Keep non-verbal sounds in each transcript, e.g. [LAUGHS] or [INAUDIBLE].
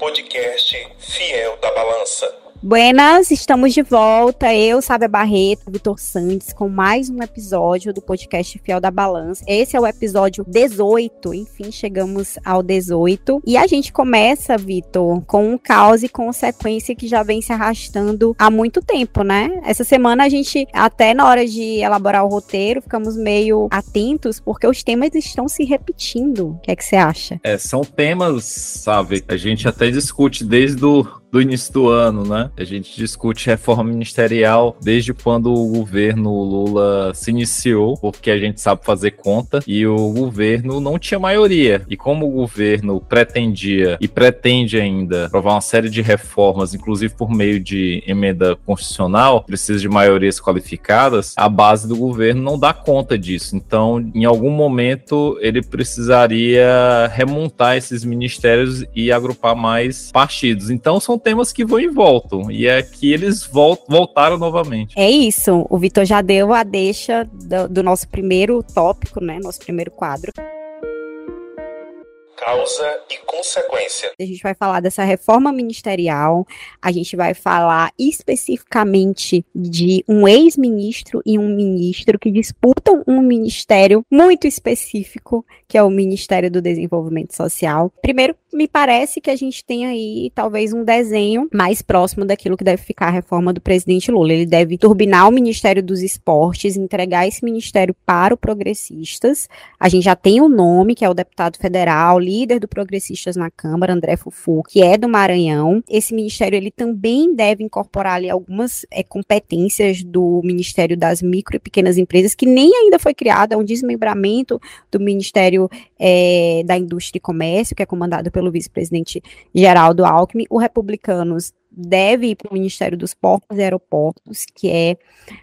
podcast Fiel da Balança. Buenas, estamos de volta. Eu, Sábia Barreto, Vitor Santos, com mais um episódio do podcast Fiel da Balança. Esse é o episódio 18, enfim, chegamos ao 18. E a gente começa, Vitor, com um caos e consequência que já vem se arrastando há muito tempo, né? Essa semana a gente, até na hora de elaborar o roteiro, ficamos meio atentos, porque os temas estão se repetindo. O que é que você acha? É, são temas, sabe? A gente até discute desde o do início do ano, né? A gente discute reforma ministerial desde quando o governo Lula se iniciou, porque a gente sabe fazer conta e o governo não tinha maioria. E como o governo pretendia e pretende ainda aprovar uma série de reformas, inclusive por meio de emenda constitucional, precisa de maiorias qualificadas, a base do governo não dá conta disso. Então, em algum momento, ele precisaria remontar esses ministérios e agrupar mais partidos. Então, são temas que vão e voltam. E é que eles voltaram novamente. É isso. O Vitor já deu a deixa do, do nosso primeiro tópico, né? Nosso primeiro quadro causa e consequência. A gente vai falar dessa reforma ministerial, a gente vai falar especificamente de um ex-ministro e um ministro que disputam um ministério muito específico, que é o Ministério do Desenvolvimento Social. Primeiro, me parece que a gente tem aí talvez um desenho mais próximo daquilo que deve ficar a reforma do presidente Lula. Ele deve turbinar o Ministério dos Esportes, entregar esse ministério para o Progressistas. A gente já tem o nome, que é o deputado federal, líder do Progressistas na Câmara, André Fufu, que é do Maranhão. Esse ministério ele também deve incorporar ali algumas é, competências do Ministério das Micro e Pequenas Empresas, que nem ainda foi criado, é um desmembramento do Ministério é, da Indústria e Comércio, que é comandado pelo vice-presidente Geraldo Alckmin. O Republicanos deve ir para o Ministério dos Portos e Aeroportos, que é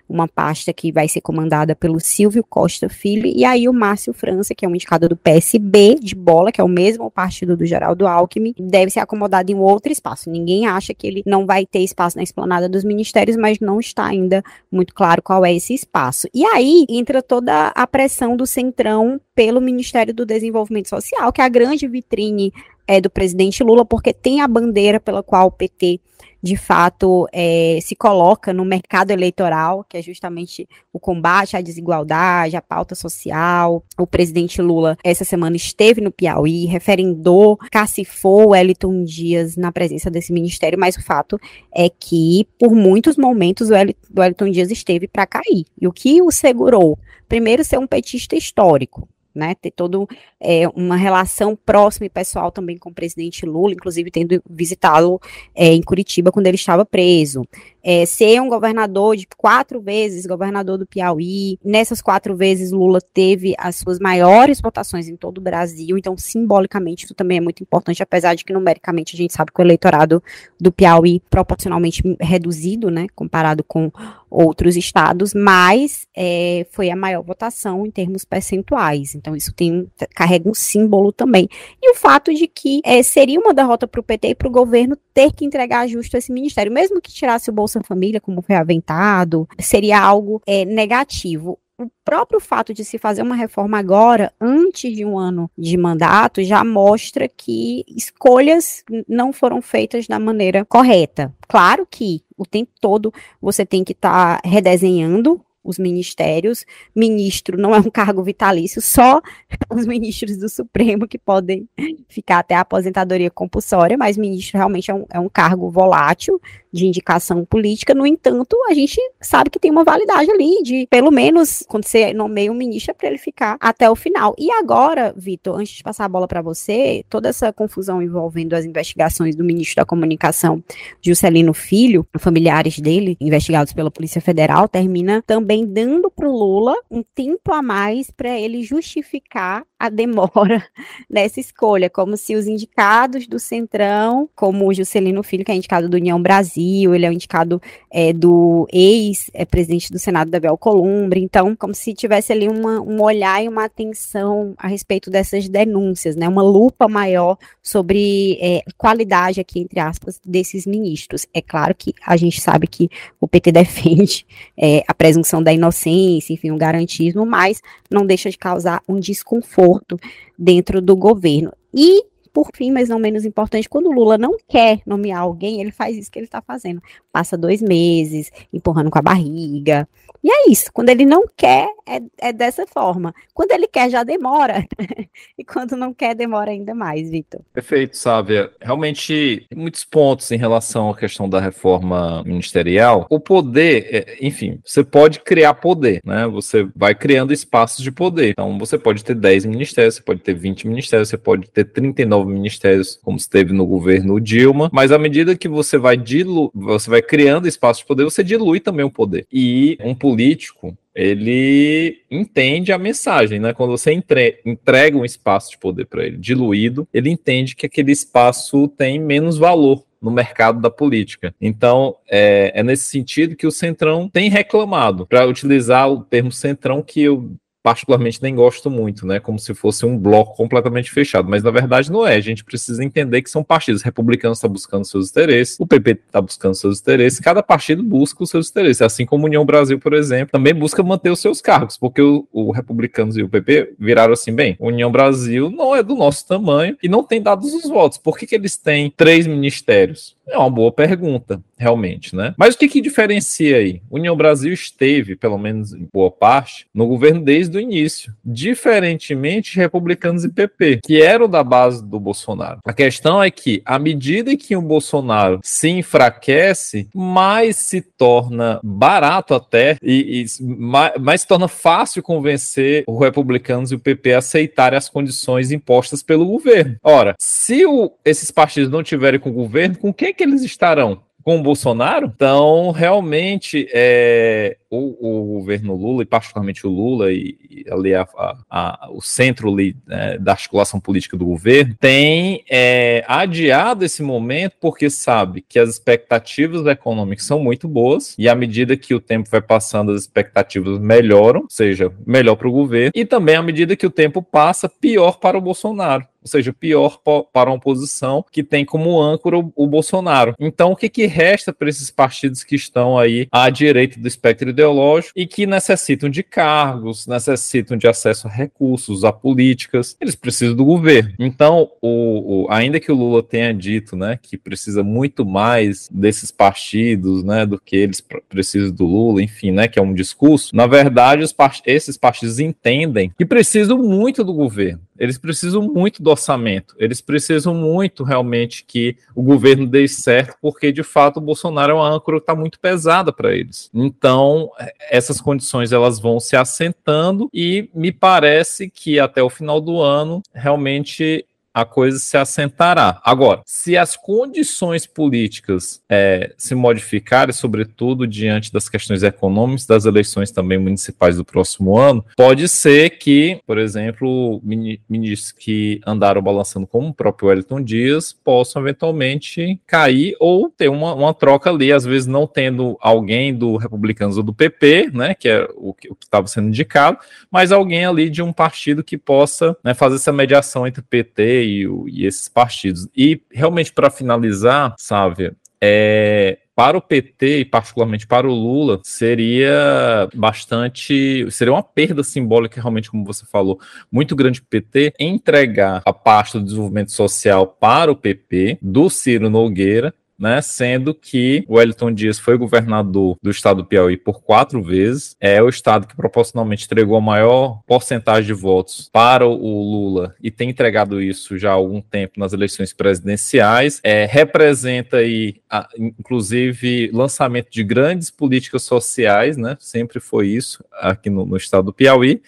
uma pasta que vai ser comandada pelo Silvio Costa Filho, e aí o Márcio França, que é um indicador do PSB de bola, que é o mesmo partido do Geraldo Alckmin, deve ser acomodado em outro espaço. Ninguém acha que ele não vai ter espaço na esplanada dos ministérios, mas não está ainda muito claro qual é esse espaço. E aí entra toda a pressão do Centrão pelo Ministério do Desenvolvimento Social, que é a grande vitrine é, do presidente Lula, porque tem a bandeira pela qual o PT de fato é, se coloca no mercado eleitoral, que é justamente o combate à desigualdade, à pauta social. O presidente Lula, essa semana, esteve no Piauí, referendou, cacifou Wellington Dias na presença desse ministério, mas o fato é que, por muitos momentos, o Wellington Dias esteve para cair. E o que o segurou? Primeiro, ser um petista histórico né, ter toda é, uma relação próxima e pessoal também com o presidente Lula, inclusive tendo visitá-lo é, em Curitiba quando ele estava preso. É, ser um governador de quatro vezes, governador do Piauí. Nessas quatro vezes, Lula teve as suas maiores votações em todo o Brasil, então, simbolicamente, isso também é muito importante, apesar de que, numericamente, a gente sabe que o eleitorado do Piauí proporcionalmente reduzido, né, comparado com outros estados, mas é, foi a maior votação em termos percentuais. Então, isso tem carrega um símbolo também. E o fato de que é, seria uma derrota para o PT e para o governo ter que entregar justo esse ministério, mesmo que tirasse o Bolsa Família, como foi aventado, seria algo é, negativo o próprio fato de se fazer uma reforma agora, antes de um ano de mandato, já mostra que escolhas não foram feitas da maneira correta. Claro que o tempo todo você tem que estar tá redesenhando os ministérios. Ministro não é um cargo vitalício, só [LAUGHS] os ministros do Supremo que podem ficar até a aposentadoria compulsória, mas ministro realmente é um, é um cargo volátil de indicação política. No entanto, a gente sabe que tem uma validade ali de, pelo menos, quando você nomeia um ministro, é para ele ficar até o final. E agora, Vitor, antes de passar a bola para você, toda essa confusão envolvendo as investigações do ministro da Comunicação, Juscelino Filho, familiares dele, investigados pela Polícia Federal, termina também dando para o Lula um tempo a mais para ele justificar a demora [LAUGHS] nessa escolha, como se os indicados do Centrão, como o Juscelino Filho, que é indicado do União Brasil, ele é o indicado é, do ex-presidente do Senado, Davi Alcolumbre, então, como se tivesse ali uma, um olhar e uma atenção a respeito dessas denúncias, né, uma lupa maior sobre é, qualidade aqui, entre aspas, desses ministros. É claro que a gente sabe que o PT [LAUGHS] defende é, a presunção da inocência, enfim, o garantismo, mas não deixa de causar um desconforto dentro do governo. E por fim, mas não menos importante, quando o Lula não quer nomear alguém, ele faz isso que ele está fazendo. Passa dois meses, empurrando com a barriga. E é isso. Quando ele não quer, é, é dessa forma. Quando ele quer, já demora. [LAUGHS] e quando não quer, demora ainda mais, Vitor. Perfeito, Sávia. Realmente, tem muitos pontos em relação à questão da reforma ministerial. O poder, é, enfim, você pode criar poder, né? Você vai criando espaços de poder. Então, você pode ter 10 ministérios, você pode ter 20 ministérios, você pode ter 39 ministérios, como se teve no governo Dilma, mas à medida que você vai dilu você vai criando espaços de poder, você dilui também o poder. E um político, ele entende a mensagem, né? Quando você entre, entrega um espaço de poder para ele diluído, ele entende que aquele espaço tem menos valor no mercado da política. Então, é, é nesse sentido que o Centrão tem reclamado, para utilizar o termo Centrão, que eu particularmente nem gosto muito, né? Como se fosse um bloco completamente fechado. Mas na verdade não é. A gente precisa entender que são partidos. O republicano está buscando seus interesses, o PP está buscando seus interesses, cada partido busca os seus interesses. Assim como a União Brasil, por exemplo, também busca manter os seus cargos, porque o, o Republicanos e o PP viraram assim, bem, União Brasil não é do nosso tamanho e não tem dados os votos. Por que, que eles têm três ministérios? É uma boa pergunta, realmente, né? Mas o que, que diferencia aí? União Brasil esteve, pelo menos em boa parte, no governo desde o início, diferentemente de republicanos e PP, que eram da base do Bolsonaro. A questão é que, à medida que o Bolsonaro se enfraquece, mais se torna barato até e, e mais, mais se torna fácil convencer os republicanos e o PP a aceitarem as condições impostas pelo governo. Ora, se o, esses partidos não tiverem com o governo, com quem que eles estarão? Com o Bolsonaro? Então, realmente, é, o, o, governo Lula, e particularmente o Lula, e, e ali a, a, a, o centro ali, né, da articulação política do governo, tem é, adiado esse momento porque sabe que as expectativas econômicas são muito boas, e à medida que o tempo vai passando, as expectativas melhoram, ou seja, melhor para o governo, e também à medida que o tempo passa, pior para o Bolsonaro ou seja, pior para a oposição que tem como âncora o, Bolsonaro. Então, o que, que resta para esses partidos que estão aí à direita do espectro ideológico e que necessitam de cargos, necessitam de acesso a recursos, a políticas, eles precisam do governo. Então, o, o ainda que o Lula tenha dito, né, que precisa muito mais desses partidos, né, do que eles precisam do Lula, enfim, né, que é um discurso, na verdade, esses partidos entendem que precisam muito do governo. Eles precisam muito do orçamento, eles precisam muito realmente que o governo dê certo, porque de fato o Bolsonaro é uma âncora que está muito pesada para eles. Então, essas condições elas vão se assentando e me parece que até o final do ano realmente a coisa se assentará. Agora, se as condições políticas é, se modificarem, sobretudo diante das questões econômicas, das eleições também municipais do próximo ano, pode ser que, por exemplo, ministros que andaram balançando como o próprio Wellington Dias possam eventualmente cair ou ter uma, uma troca ali, às vezes não tendo alguém do Republicanos ou do PP, né, que é o que estava sendo indicado, mas alguém ali de um partido que possa né, fazer essa mediação entre PT e, esses partidos. E realmente, para finalizar, Sávia, é, para o PT e particularmente para o Lula seria bastante seria uma perda simbólica realmente como você falou muito grande para o PT entregar a pasta do desenvolvimento social para o PP do Ciro Nogueira né? Sendo que o Wellington Dias foi governador do estado do Piauí por quatro vezes, é o estado que proporcionalmente entregou a maior porcentagem de votos para o Lula e tem entregado isso já há algum tempo nas eleições presidenciais, é, representa aí, a, inclusive, lançamento de grandes políticas sociais, né? Sempre foi isso aqui no, no estado do Piauí.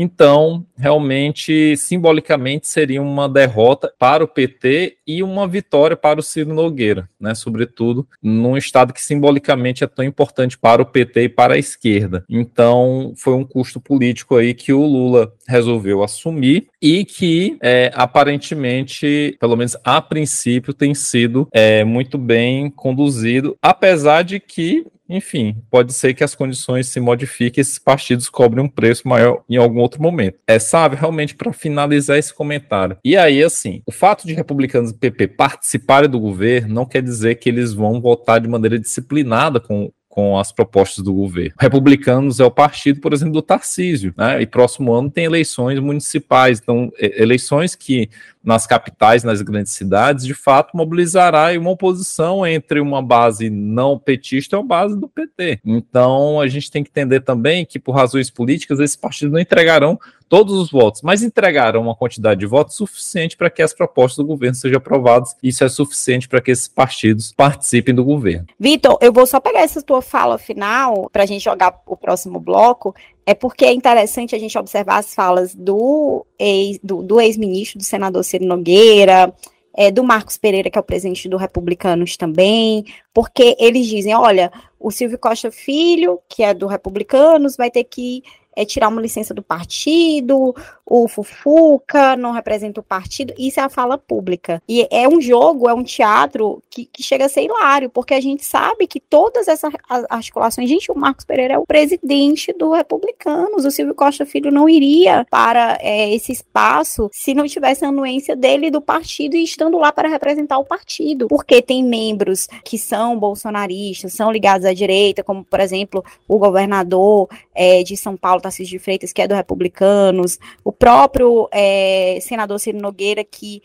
Então, realmente, simbolicamente, seria uma derrota para o PT e uma vitória para o Ciro Nogueira, né? Sobretudo num estado que simbolicamente é tão importante para o PT e para a esquerda. Então, foi um custo político aí que o Lula resolveu assumir e que é, aparentemente, pelo menos a princípio, tem sido é, muito bem conduzido, apesar de que enfim, pode ser que as condições se modifiquem e esses partidos cobrem um preço maior em algum outro momento. É, sabe, realmente, para finalizar esse comentário. E aí, assim, o fato de republicanos e PP participarem do governo não quer dizer que eles vão votar de maneira disciplinada com, com as propostas do governo. Republicanos é o partido, por exemplo, do Tarcísio, né? E próximo ano tem eleições municipais, então eleições que nas capitais, nas grandes cidades, de fato mobilizará uma oposição entre uma base não petista e uma base do PT. Então a gente tem que entender também que, por razões políticas, esses partidos não entregarão todos os votos, mas entregarão uma quantidade de votos suficiente para que as propostas do governo sejam aprovadas. Isso é suficiente para que esses partidos participem do governo. Vitor, eu vou só pegar essa tua fala final para a gente jogar o próximo bloco. É porque é interessante a gente observar as falas do ex-ministro, do, do, ex do senador Ciro Nogueira, é, do Marcos Pereira, que é o presidente do Republicanos também, porque eles dizem: olha, o Silvio Costa Filho, que é do Republicanos, vai ter que é tirar uma licença do partido, o Fufuca não representa o partido, isso é a fala pública. E é um jogo, é um teatro que, que chega a ser hilário, porque a gente sabe que todas essas articulações, gente, o Marcos Pereira é o presidente do Republicanos, o Silvio Costa Filho não iria para é, esse espaço se não tivesse a anuência dele do partido e estando lá para representar o partido, porque tem membros que são bolsonaristas, são ligados à direita, como, por exemplo, o governador é, de São Paulo, Tarcísio de Freitas, que é do Republicanos, o próprio é, senador Ciro Nogueira, que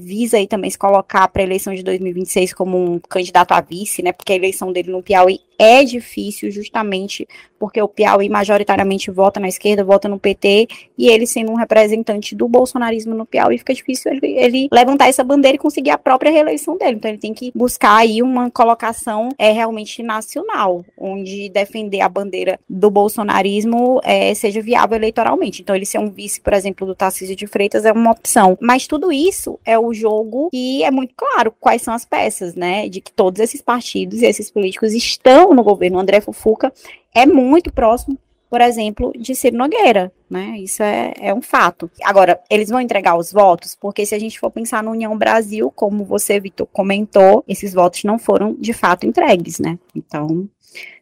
visa aí também se colocar para a eleição de 2026 como um candidato a vice, né? Porque a eleição dele no Piauí é difícil justamente porque o Piauí majoritariamente vota na esquerda, vota no PT, e ele sendo um representante do bolsonarismo no Piauí, fica difícil ele, ele levantar essa bandeira e conseguir a própria reeleição dele. Então ele tem que buscar aí uma colocação é, realmente nacional, onde defender a bandeira do bolsonarismo é, seja viável eleitoralmente. Então ele ser um vice, por exemplo, do Tarcísio de Freitas é uma opção. Mas tudo isso é o jogo e é muito claro quais são as peças, né? De que todos esses partidos e esses políticos estão no governo André Fufuca é muito próximo, por exemplo, de Ciro Nogueira, né? Isso é, é um fato. Agora, eles vão entregar os votos, porque se a gente for pensar no União Brasil, como você, Vitor, comentou, esses votos não foram de fato entregues, né? Então,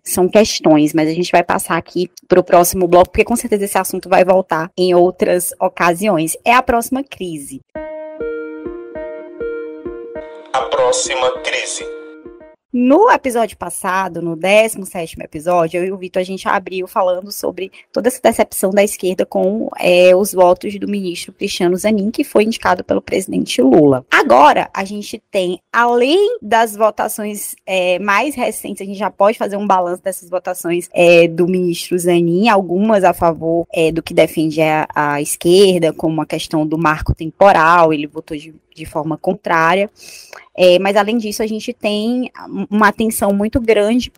são questões, mas a gente vai passar aqui para o próximo bloco, porque com certeza esse assunto vai voltar em outras ocasiões. É a próxima crise. A próxima crise. No episódio passado, no 17 episódio, eu e o Vitor, a gente abriu falando sobre toda essa decepção da esquerda com é, os votos do ministro Cristiano Zanin, que foi indicado pelo presidente Lula. Agora, a gente tem, além das votações é, mais recentes, a gente já pode fazer um balanço dessas votações é, do ministro Zanin, algumas a favor é, do que defende a, a, esquerda, como a questão do marco temporal, ele votou de, de forma contrária. É, mas além disso, a gente tem uma atenção muito grande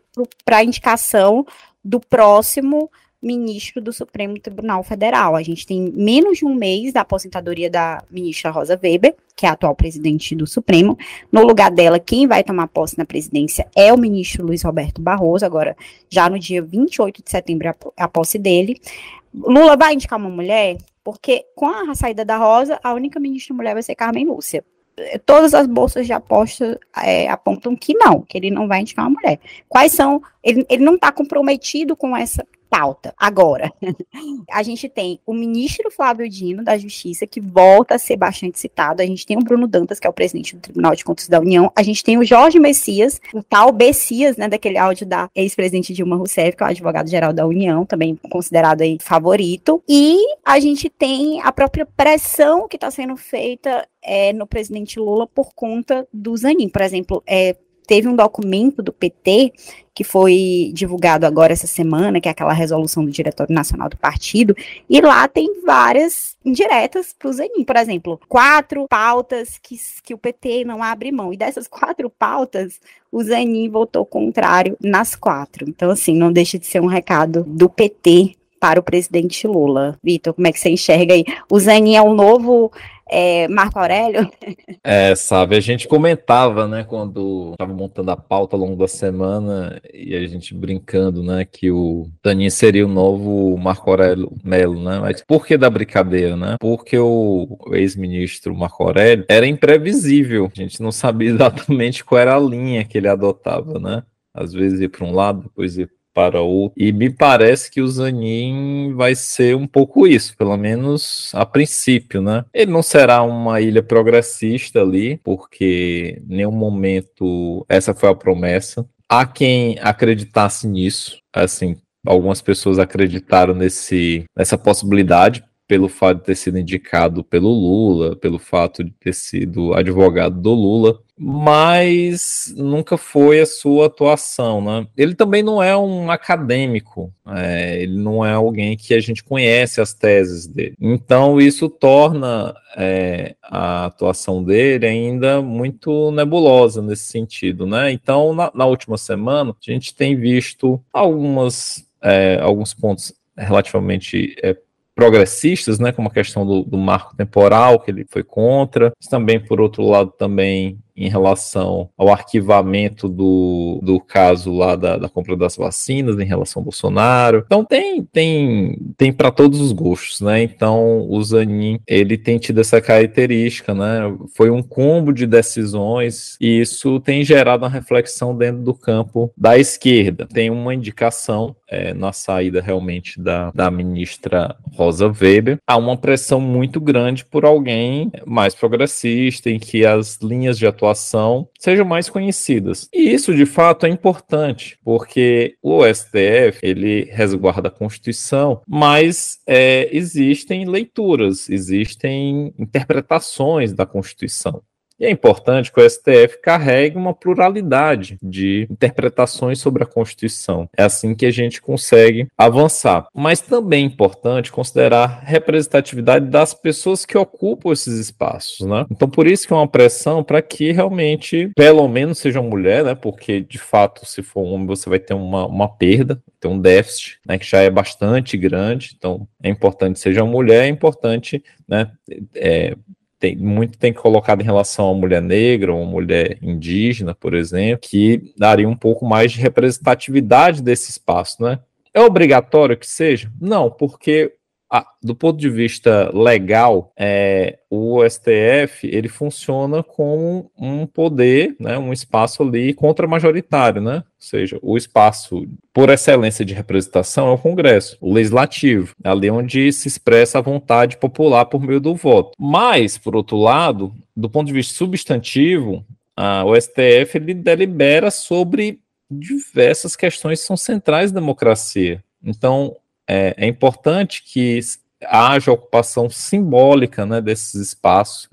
para a indicação do próximo ministro do Supremo Tribunal Federal. A gente tem menos de um mês da aposentadoria da ministra Rosa Weber, que é a atual presidente do Supremo. No lugar dela, quem vai tomar posse na presidência é o ministro Luiz Roberto Barroso, agora já no dia 28 de setembro a posse dele. Lula vai indicar uma mulher, porque com a saída da Rosa, a única ministra mulher vai ser Carmen Lúcia todas as bolsas de aposta é, apontam que não, que ele não vai indicar uma mulher. Quais são? Ele, ele não está comprometido com essa pauta. Agora, [LAUGHS] a gente tem o ministro Flávio Dino, da Justiça, que volta a ser bastante citado. A gente tem o Bruno Dantas, que é o presidente do Tribunal de Contas da União. A gente tem o Jorge Messias, o tal Bessias, né, daquele áudio da ex-presidente Dilma Rousseff, que é o advogado-geral da União, também considerado aí favorito. E a gente tem a própria pressão que está sendo feita é, no presidente Lula por conta do Zanin. Por exemplo, é, teve um documento do PT que foi divulgado agora essa semana, que é aquela resolução do Diretório Nacional do Partido, e lá tem várias indiretas para o Zanin. Por exemplo, quatro pautas que, que o PT não abre mão. E dessas quatro pautas, o Zanin votou contrário nas quatro. Então, assim, não deixa de ser um recado do PT para o presidente Lula. Vitor, como é que você enxerga aí? O Zanin é o novo é, Marco Aurélio. É, sabe, a gente comentava, né, quando estava montando a pauta ao longo da semana e a gente brincando, né, que o Daninho seria o novo Marco Aurélio Melo, né? Mas por que da brincadeira, né? Porque o ex-ministro Marco Aurélio era imprevisível. A gente não sabia [LAUGHS] exatamente qual era a linha que ele adotava, né? Às vezes ia para um lado, depois ia para outro. E me parece que o Zanin vai ser um pouco isso, pelo menos a princípio, né? Ele não será uma ilha progressista ali, porque nenhum momento essa foi a promessa há quem acreditasse nisso, assim, algumas pessoas acreditaram nesse, nessa possibilidade pelo fato de ter sido indicado pelo Lula, pelo fato de ter sido advogado do Lula, mas nunca foi a sua atuação, né? Ele também não é um acadêmico, é, ele não é alguém que a gente conhece as teses dele. Então isso torna é, a atuação dele ainda muito nebulosa nesse sentido, né? Então na, na última semana a gente tem visto algumas é, alguns pontos relativamente é, progressistas, né, como a questão do, do, marco temporal, que ele foi contra, mas também, por outro lado, também em relação ao arquivamento do, do caso lá da, da compra das vacinas em relação ao Bolsonaro. Então tem tem tem para todos os gostos, né? Então o Zanin ele tem tido essa característica, né? Foi um combo de decisões e isso tem gerado uma reflexão dentro do campo da esquerda. Tem uma indicação é, na saída realmente da, da ministra Rosa Weber, há uma pressão muito grande por alguém mais progressista, em que as linhas de atuação atuação sejam mais conhecidas. E isso, de fato, é importante, porque o STF ele resguarda a Constituição, mas é, existem leituras, existem interpretações da Constituição. E é importante que o STF carregue uma pluralidade de interpretações sobre a Constituição. É assim que a gente consegue avançar. Mas também é importante considerar a representatividade das pessoas que ocupam esses espaços, né? Então, por isso que é uma pressão para que realmente, pelo menos, seja mulher, né? Porque, de fato, se for homem, você vai ter uma, uma perda, ter um déficit, né? Que já é bastante grande. Então, é importante seja mulher, é importante, né? É, tem, muito tem colocado em relação a mulher negra ou mulher indígena, por exemplo, que daria um pouco mais de representatividade desse espaço, né? É obrigatório que seja? Não, porque ah, do ponto de vista legal, é, o STF ele funciona como um poder, né, um espaço ali contra-majoritário, né? Ou seja, o espaço por excelência de representação é o Congresso, o Legislativo, ali onde se expressa a vontade popular por meio do voto. Mas, por outro lado, do ponto de vista substantivo, a, o STF ele delibera sobre diversas questões que são centrais da democracia. Então, é, é importante que haja ocupação simbólica né, desses espaços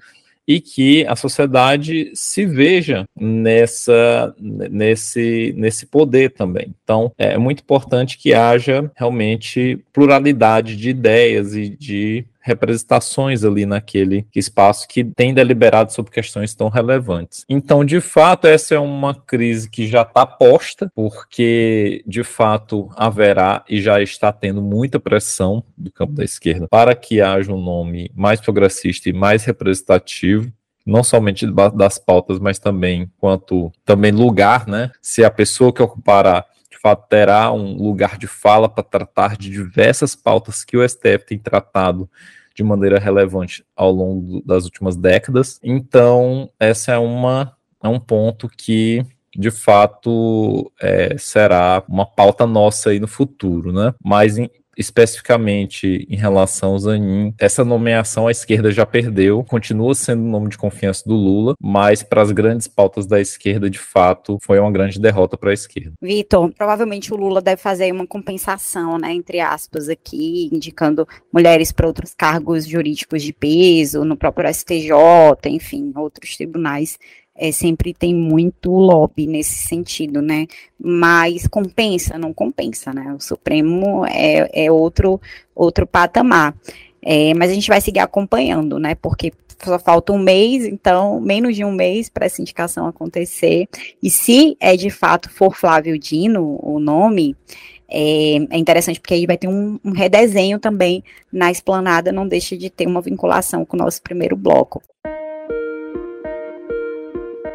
e que a sociedade se veja nessa, nesse, nesse poder também. Então, é muito importante que haja realmente pluralidade de ideias e de representações ali naquele espaço que tem deliberado sobre questões tão relevantes. Então, de fato, essa é uma crise que já está posta, porque de fato haverá e já está tendo muita pressão do campo da esquerda para que haja um nome mais progressista e mais representativo não somente das pautas, mas também quanto também lugar, né? Se a pessoa que ocupará fato terá um lugar de fala para tratar de diversas pautas que o STF tem tratado de maneira relevante ao longo das últimas décadas. Então, essa é uma é um ponto que de fato é, será uma pauta nossa aí no futuro, né? Mas em, especificamente em relação ao Zanin, essa nomeação a esquerda já perdeu, continua sendo o nome de confiança do Lula, mas para as grandes pautas da esquerda, de fato, foi uma grande derrota para a esquerda. Vitor, provavelmente o Lula deve fazer uma compensação, né, entre aspas, aqui, indicando mulheres para outros cargos jurídicos de peso, no próprio STJ, enfim, outros tribunais é, sempre tem muito lobby nesse sentido, né? Mas compensa, não compensa, né? O Supremo é, é outro, outro patamar. É, mas a gente vai seguir acompanhando, né? Porque só falta um mês, então, menos de um mês para essa indicação acontecer. E se é de fato for Flávio Dino o nome, é, é, interessante porque aí vai ter um, um, redesenho também na esplanada, não deixa de ter uma vinculação com o nosso primeiro bloco.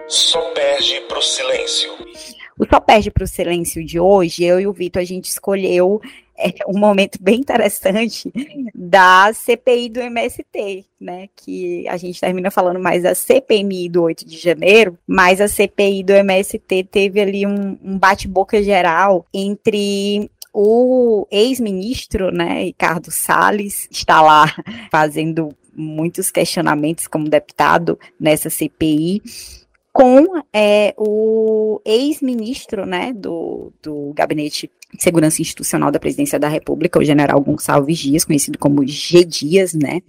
Só perde pro silêncio. O Só Perde pro Silêncio de hoje, eu e o Vitor, a gente escolheu é, um momento bem interessante da CPI do MST, né? Que a gente termina falando mais da CPMI do 8 de janeiro, mas a CPI do MST teve ali um, um bate-boca geral entre o ex-ministro, né, Ricardo Salles, está lá fazendo muitos questionamentos como deputado nessa CPI, com é, o ex-ministro né, do, do gabinete segurança institucional da presidência da República, o general Gonçalves Dias, conhecido como G. Dias, né?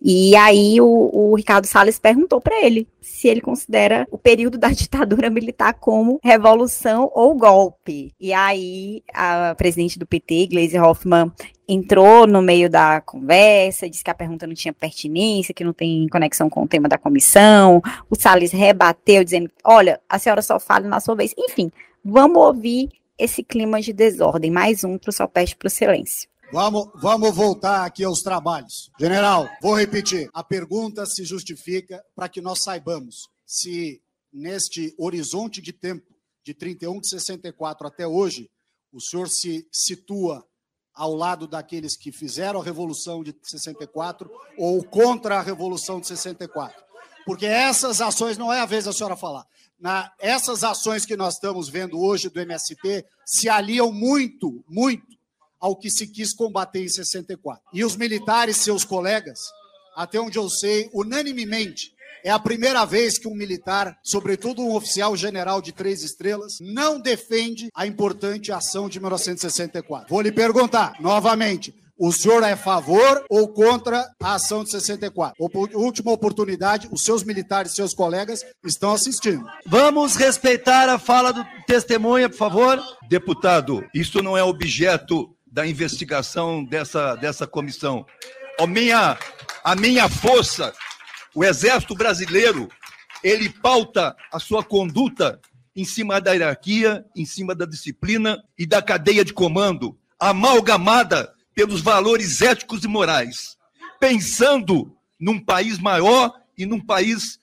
E aí o, o Ricardo Salles perguntou para ele se ele considera o período da ditadura militar como revolução ou golpe. E aí a presidente do PT, Gleisi Hoffmann, entrou no meio da conversa, disse que a pergunta não tinha pertinência, que não tem conexão com o tema da comissão. O Salles rebateu, dizendo: olha, a senhora só fala na sua vez. Enfim, vamos ouvir esse clima de desordem. Mais um para o Sopeste para o Silêncio. Vamos, vamos voltar aqui aos trabalhos. General, vou repetir. A pergunta se justifica para que nós saibamos se neste horizonte de tempo de 31 de 64 até hoje, o senhor se situa ao lado daqueles que fizeram a Revolução de 64 ou contra a Revolução de 64. Porque essas ações, não é a vez da senhora falar, na, essas ações que nós estamos vendo hoje do MST se aliam muito, muito ao que se quis combater em 64. E os militares, seus colegas, até onde eu sei, unanimemente, é a primeira vez que um militar, sobretudo um oficial general de três estrelas, não defende a importante ação de 1964. Vou lhe perguntar novamente: o senhor é a favor ou contra a ação de 64? Última oportunidade, os seus militares, seus colegas estão assistindo. Vamos respeitar a fala do testemunha, por favor. Deputado, isso não é objeto da investigação dessa, dessa comissão. A minha, a minha força o Exército Brasileiro, ele pauta a sua conduta em cima da hierarquia, em cima da disciplina e da cadeia de comando, amalgamada pelos valores éticos e morais, pensando num país maior e num país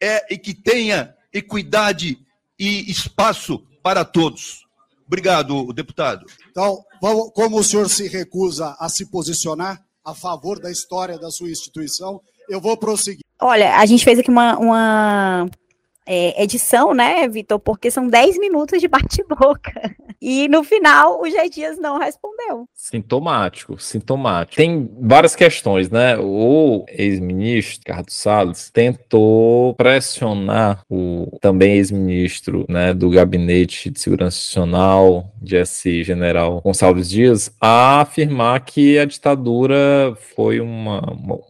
é, e que tenha equidade e espaço para todos. Obrigado, deputado. Então, como o senhor se recusa a se posicionar a favor da história da sua instituição, eu vou prosseguir. Olha, a gente fez aqui uma, uma é, edição, né, Vitor? Porque são 10 minutos de bate-boca. [LAUGHS] E no final, o G Dias não respondeu. Sintomático, sintomático. Tem várias questões, né? O ex-ministro, Ricardo Salles, tentou pressionar o também ex-ministro né, do Gabinete de Segurança Institucional, GSI, general Gonçalves Dias, a afirmar que a ditadura foi uma,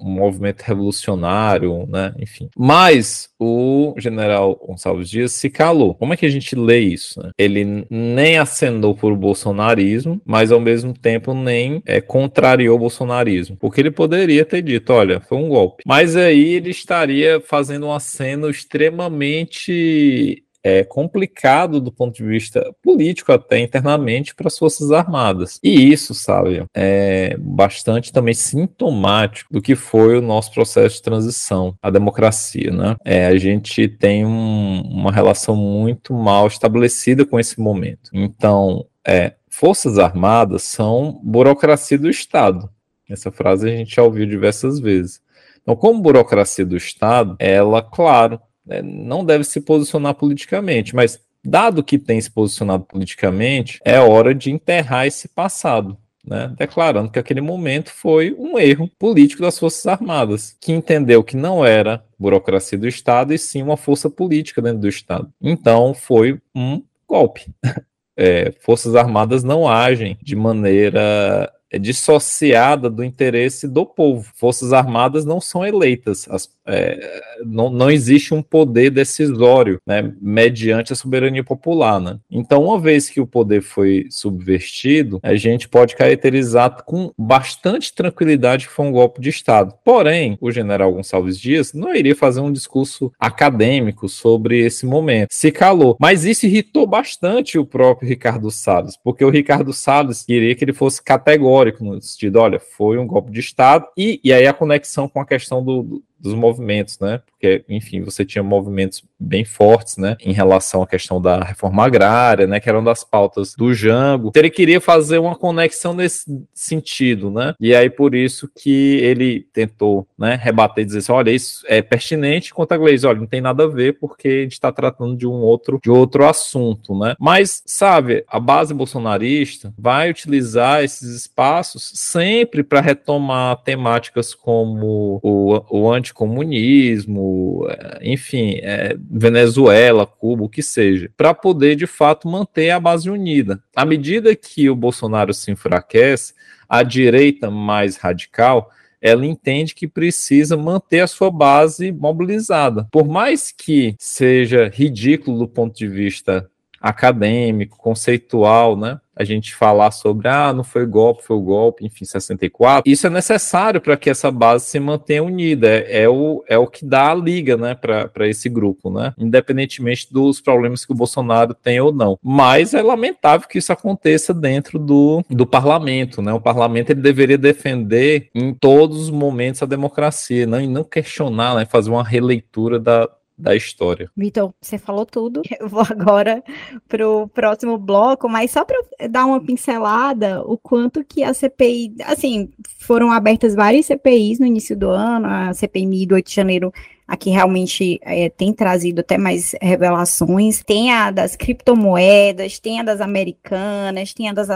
um movimento revolucionário, né? Enfim. Mas o general Gonçalves Dias se calou. Como é que a gente lê isso? Né? Ele nem acenou por bolsonarismo, mas ao mesmo tempo nem é, contrariou o bolsonarismo, porque ele poderia ter dito, olha, foi um golpe. Mas aí ele estaria fazendo um aceno extremamente é, complicado do ponto de vista político, até internamente, para as Forças Armadas. E isso, sabe, é bastante também sintomático do que foi o nosso processo de transição à democracia, né? É, a gente tem um, uma relação muito mal estabelecida com esse momento. Então, é, Forças Armadas são burocracia do Estado. Essa frase a gente já ouviu diversas vezes. Então, como burocracia do Estado, ela, claro, né, não deve se posicionar politicamente, mas dado que tem se posicionado politicamente, é hora de enterrar esse passado. Né, declarando que aquele momento foi um erro político das Forças Armadas, que entendeu que não era burocracia do Estado e sim uma força política dentro do Estado. Então foi um golpe. [LAUGHS] É, Forças Armadas não agem de maneira dissociada do interesse do povo. Forças Armadas não são eleitas, as, é, não, não existe um poder decisório, né, mediante a soberania popular, né? Então, uma vez que o poder foi subvertido, a gente pode caracterizar com bastante tranquilidade que foi um golpe de Estado. Porém, o general Gonçalves Dias não iria fazer um discurso acadêmico sobre esse momento. Se calou. Mas isso irritou bastante o próprio Ricardo Salles, porque o Ricardo Salles queria que ele fosse categórico histórico, no sentido, olha, foi um golpe de Estado, e, e aí a conexão com a questão do, dos movimentos, né? Porque, enfim, você tinha movimentos bem fortes, né, em relação à questão da reforma agrária, né, que eram das pautas do Jango. Então, ele queria fazer uma conexão nesse sentido, né? E aí por isso que ele tentou, né, rebater e dizer assim, olha, isso é pertinente, contra a Gleisi, olha, não tem nada a ver porque a gente está tratando de um outro de outro assunto, né? Mas, sabe, a base bolsonarista vai utilizar esses espaços sempre para retomar temáticas como o, o anti anticomunismo, é, enfim, é, Venezuela, Cuba, o que seja, para poder de fato manter a base unida. À medida que o Bolsonaro se enfraquece, a direita mais radical ela entende que precisa manter a sua base mobilizada. Por mais que seja ridículo do ponto de vista acadêmico, conceitual, né? A gente falar sobre, ah, não foi golpe, foi golpe, enfim, 64. Isso é necessário para que essa base se mantenha unida. É, é, o, é o que dá a liga, né, para esse grupo, né? Independentemente dos problemas que o Bolsonaro tem ou não. Mas é lamentável que isso aconteça dentro do, do parlamento, né? O parlamento ele deveria defender em todos os momentos a democracia, não, e não questionar, né, fazer uma releitura da, da história. Vitor, você falou tudo. [LAUGHS] Eu vou agora para o próximo bloco, mas só para dar uma pincelada, o quanto que a CPI, assim, foram abertas várias CPIs no início do ano, a CPI do 8 de janeiro aqui realmente é, tem trazido até mais revelações. Tem a das criptomoedas, tem a das americanas, tem a das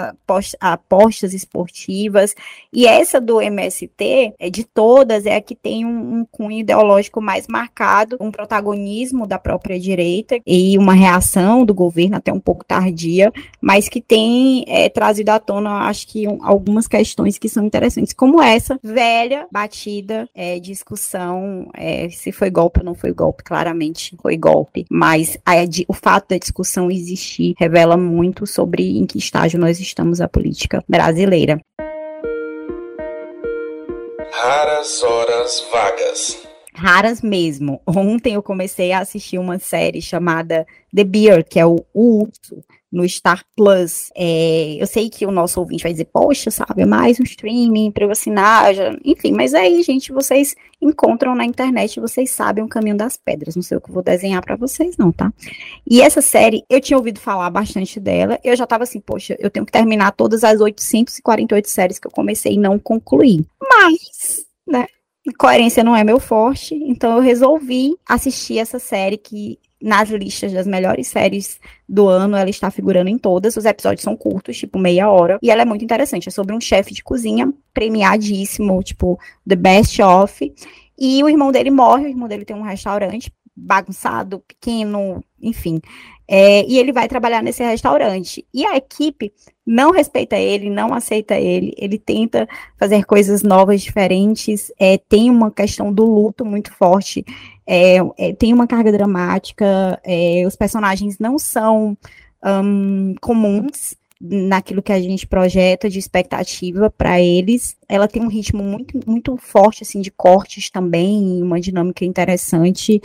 apostas esportivas. E essa do MST, é, de todas, é a que tem um, um cunho ideológico mais marcado, um protagonismo da própria direita e uma reação do governo até um pouco tardia, mas que tem é, trazido à tona, acho que um, algumas questões que são interessantes, como essa velha, batida é, discussão é, se foi golpe ou não foi golpe, claramente foi golpe. Mas a, o fato da discussão existir revela muito sobre em que estágio nós estamos a política brasileira. Raras horas vagas. Raras mesmo. Ontem eu comecei a assistir uma série chamada The Bear, que é o, o urso no Star Plus. É, eu sei que o nosso ouvinte vai dizer, poxa, sabe, é mais um streaming para eu assinar, já... enfim, mas aí, gente, vocês encontram na internet, vocês sabem o caminho das pedras, não sei o que eu vou desenhar para vocês não, tá? E essa série, eu tinha ouvido falar bastante dela, eu já tava assim, poxa, eu tenho que terminar todas as 848 séries que eu comecei e não concluí. Mas, né, coerência não é meu forte, então eu resolvi assistir essa série que nas listas das melhores séries do ano, ela está figurando em todas. Os episódios são curtos, tipo meia hora, e ela é muito interessante. É sobre um chefe de cozinha premiadíssimo, tipo The Best of. E o irmão dele morre, o irmão dele tem um restaurante bagunçado, pequeno, enfim. É, e ele vai trabalhar nesse restaurante. E a equipe não respeita ele, não aceita ele, ele tenta fazer coisas novas, diferentes. É, tem uma questão do luto muito forte, é, é tem uma carga dramática, é, os personagens não são um, comuns naquilo que a gente projeta de expectativa para eles. Ela tem um ritmo muito, muito forte assim de cortes também, uma dinâmica interessante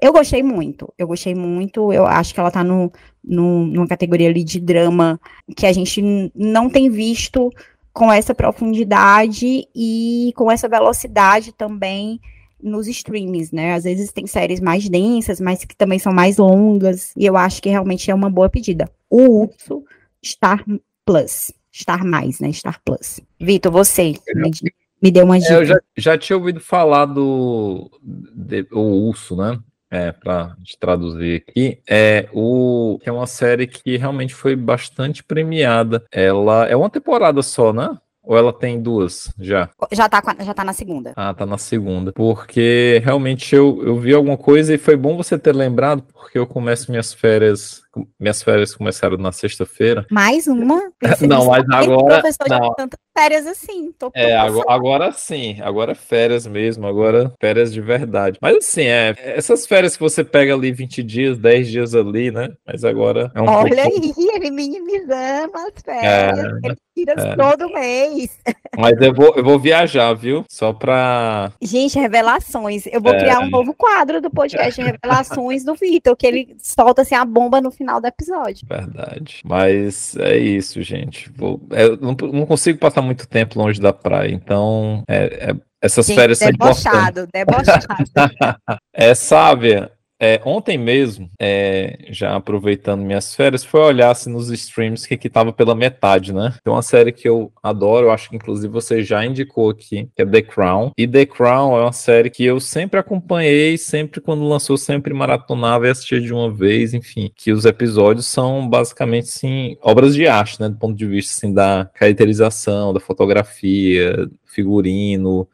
eu gostei muito, eu gostei muito, eu acho que ela tá no, no, numa categoria ali de drama que a gente não tem visto com essa profundidade e com essa velocidade também nos streams, né? Às vezes tem séries mais densas, mas que também são mais longas, e eu acho que realmente é uma boa pedida. O Urso Star Plus, Star Mais, né? Star Plus. Vitor, você, me, me deu uma dica. É, eu já, já tinha ouvido falar do de, o Urso, né? É, para traduzir aqui, é o que é uma série que realmente foi bastante premiada. Ela é uma temporada só, né? Ou ela tem duas já? Já tá, já tá na segunda. Ah, tá na segunda. Porque realmente eu, eu vi alguma coisa e foi bom você ter lembrado, porque eu começo minhas férias. Minhas férias começaram na sexta-feira. Mais uma? [LAUGHS] não, mas agora. Não. tantas férias assim. Tô, é, agora, agora, sim. Agora é férias mesmo. Agora férias de verdade. Mas assim, é. Essas férias que você pega ali 20 dias, 10 dias ali, né? Mas agora é um Olha pouco... aí, ele minimizando as férias. É, ele tira é. todo mês. [LAUGHS] Mas eu vou, eu vou viajar, viu? Só pra. Gente, revelações. Eu vou é... criar um novo quadro do podcast [LAUGHS] Revelações do Vitor, que ele solta assim a bomba no final do episódio. Verdade. Mas é isso, gente. Vou... Eu não, não consigo passar muito tempo longe da praia, então é, é... essas gente, férias debochado, são importantes. Debochado, debochado. [LAUGHS] é, Sávia, é, ontem mesmo, é, já aproveitando minhas férias, foi olhar assim, nos streams que, que tava pela metade, né? Tem uma série que eu adoro, eu acho que inclusive você já indicou aqui, que é The Crown. E The Crown é uma série que eu sempre acompanhei, sempre quando lançou, sempre maratonava e assistia de uma vez, enfim. Que os episódios são basicamente, sim, obras de arte, né? Do ponto de vista, assim, da caracterização, da fotografia, figurino.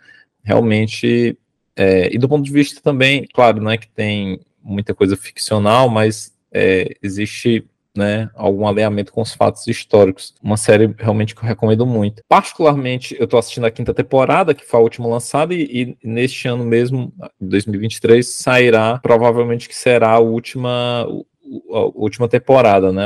Realmente É, e do ponto de vista também, claro, não é que tem muita coisa ficcional, mas é, existe né, algum alinhamento com os fatos históricos. Uma série realmente que eu recomendo muito. Particularmente, eu estou assistindo a quinta temporada, que foi a última lançada, e, e, neste ano mesmo, 2023, sairá, provavelmente que será a última, a última temporada, né?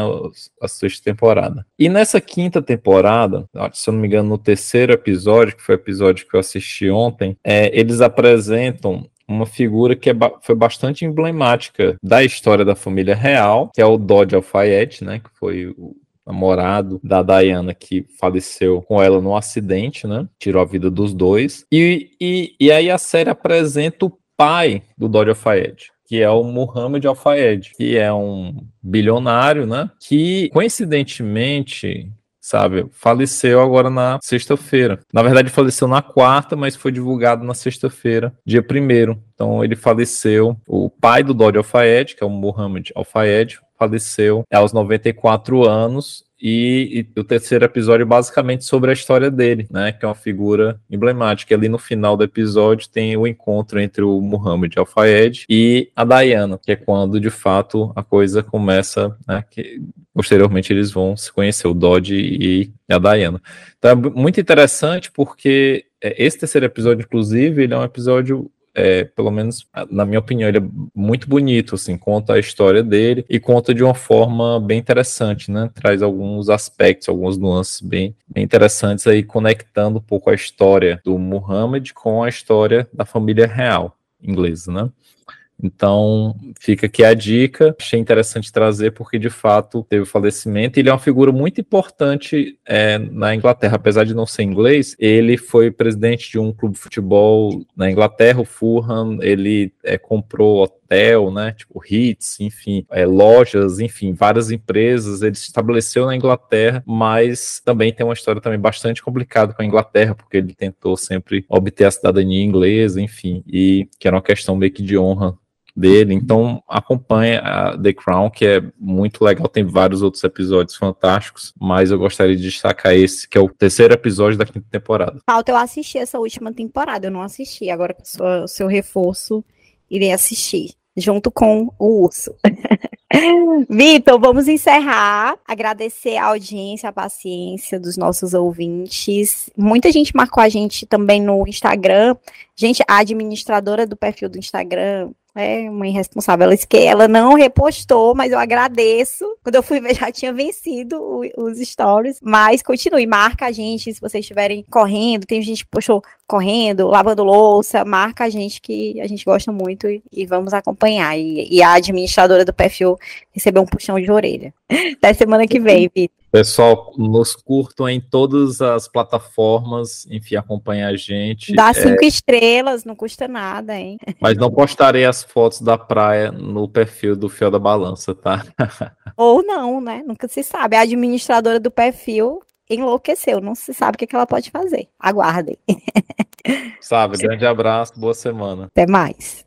A sexta temporada. E nessa quinta temporada, se eu não me engano, no terceiro episódio, que foi o episódio que eu assisti ontem, é, eles apresentam uma figura que é, foi bastante emblemática da história da família real, que é o Dodge Alfayette, né? Que foi o namorado da Diana que faleceu com ela num acidente, né? Tirou a vida dos dois. E, e, e aí a série apresenta o pai do Dodge Alfayette que é o Muhammad Al-Fayed, que é um bilionário, né? Que coincidentemente sabe? Faleceu agora na sexta-feira. Na verdade, faleceu na quarta, mas foi divulgado na sexta-feira, dia primeiro. Então, ele faleceu. O pai do Dodi Al-Fayed, que é o Muhammad Al-Fayed, faleceu aos 94 anos e, e, o terceiro episódio basicamente sobre a história dele, né, que é uma figura emblemática. Ali no final do episódio tem o encontro entre o Muhammad Al-Fayed e a Diana, que é quando de fato a coisa começa, né, que posteriormente eles vão se conhecer, o Dodge e a Diana. Então é muito interessante porque é, esse terceiro episódio, inclusive, ele é um episódio é, pelo menos na minha opinião, ele é muito bonito, assim, conta a história dele e conta de uma forma bem interessante, né? Traz alguns aspectos, algumas nuances bem, bem interessantes aí, conectando um pouco a história do Muhammad com a história da família real inglesa, né? Então, fica aqui a dica. Achei interessante trazer, porque de fato teve falecimento. Ele é uma figura muito importante é, na Inglaterra, apesar de não ser inglês. Ele foi presidente de um clube de futebol na Inglaterra, o Fulham. Ele é, comprou hotel, né? Tipo Hits, enfim, é, lojas, enfim, várias empresas. Ele se estabeleceu na Inglaterra, mas também tem uma história também bastante complicada com a Inglaterra, porque ele tentou sempre obter a cidadania inglesa, enfim, e que era uma questão meio que de honra dele. Então acompanha a The Crown, que é muito legal. Tem vários outros episódios fantásticos, mas eu gostaria de destacar esse, que é o terceiro episódio da quinta temporada. Falta eu assistir essa última temporada, eu não assisti. Agora com o seu reforço, irei assistir, junto com o urso. [LAUGHS] Vitor, vamos encerrar. Agradecer a audiência, a paciência dos nossos ouvintes. Muita gente marcou a gente também no Instagram. Gente, a administradora do perfil do Instagram é uma irresponsável. Ela, que ela não repostou, mas eu agradeço. Quando eu fui ver, [LAUGHS] já tinha vencido os stories. Mas continue, marca a gente se vocês estiverem correndo. Tem gente que postou correndo, lavando louça. Marca a gente que a gente gosta muito e, e vamos acompanhar. E, e, a administradora do perfil recebeu um puxão de orelha. [LAUGHS] Até semana que vem, Vitor. Pessoal, nos curtam em todas as plataformas, enfim, acompanha a gente. Dá cinco é... estrelas, não custa nada, hein? Mas não postarei as fotos da praia no perfil do Fiel da Balança, tá? [LAUGHS] Ou não, né? Nunca se sabe. A administradora do perfil enlouqueceu, não se sabe o que, é que ela pode fazer. Aguardem. [LAUGHS] Sabe, grande abraço, boa semana. Até mais.